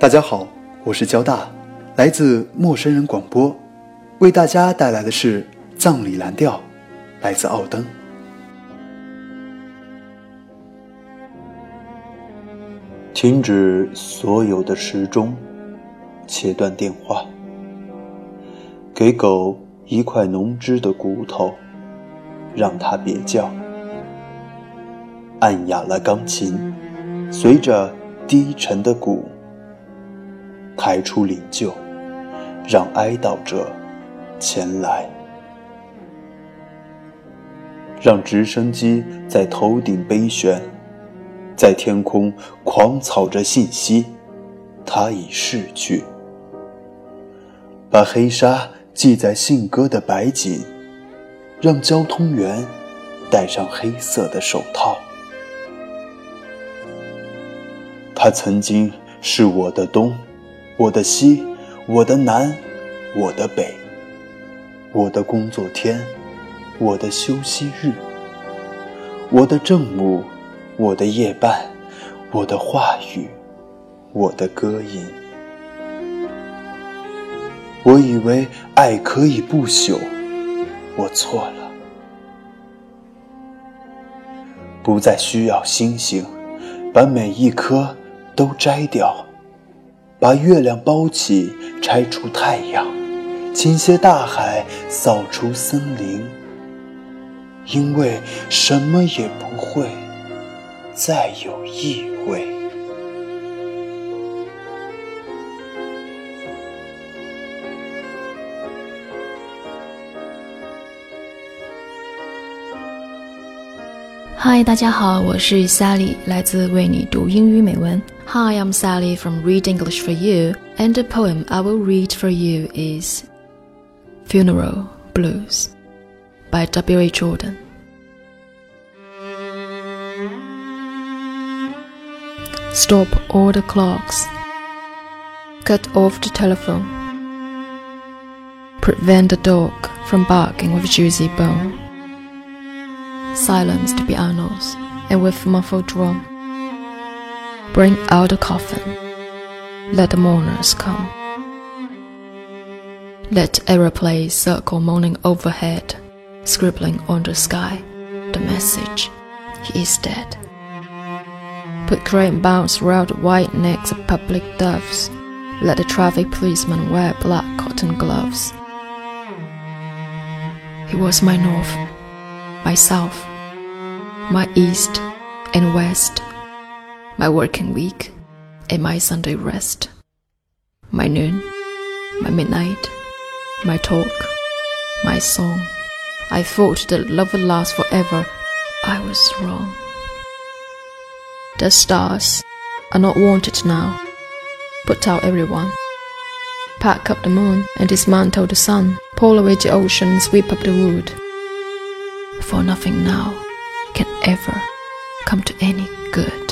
大家好，我是交大，来自陌生人广播，为大家带来的是《葬礼蓝调》，来自奥登。停止所有的时钟，切断电话，给狗一块浓汁的骨头，让它别叫，按哑了钢琴，随着低沉的鼓。抬出灵柩，让哀悼者前来，让直升机在头顶飞旋，在天空狂草着信息，他已逝去。把黑纱系在信鸽的白颈，让交通员戴上黑色的手套。他曾经是我的冬。我的西，我的南，我的北，我的工作天，我的休息日，我的正午，我的夜半，我的话语，我的歌音。我以为爱可以不朽，我错了。不再需要星星，把每一颗都摘掉。把月亮包起，拆除太阳，倾泻大海，扫除森林，因为什么也不会再有意味。嗨，大家好，我是 Sally，来自为你读英语美文。Hi, I'm Sally from Read English for You, and the poem I will read for you is Funeral Blues by W.A. Jordan. Stop all the clocks. Cut off the telephone. Prevent the dog from barking with juicy bone silence the pianos, and with muffled drum, bring out the coffin, let the mourners come. Let aeroplanes circle moaning overhead, scribbling on the sky the message, he is dead. Put great bounds round the white necks of public doves, let the traffic policeman wear black cotton gloves. He was my north, my south, my east and west, my working week and my Sunday rest, my noon, my midnight, my talk, my song. I thought that love would last forever. I was wrong. The stars are not wanted now. Put out everyone. Pack up the moon and dismantle the sun. Pull away the ocean, sweep up the wood. For nothing now can ever come to any good.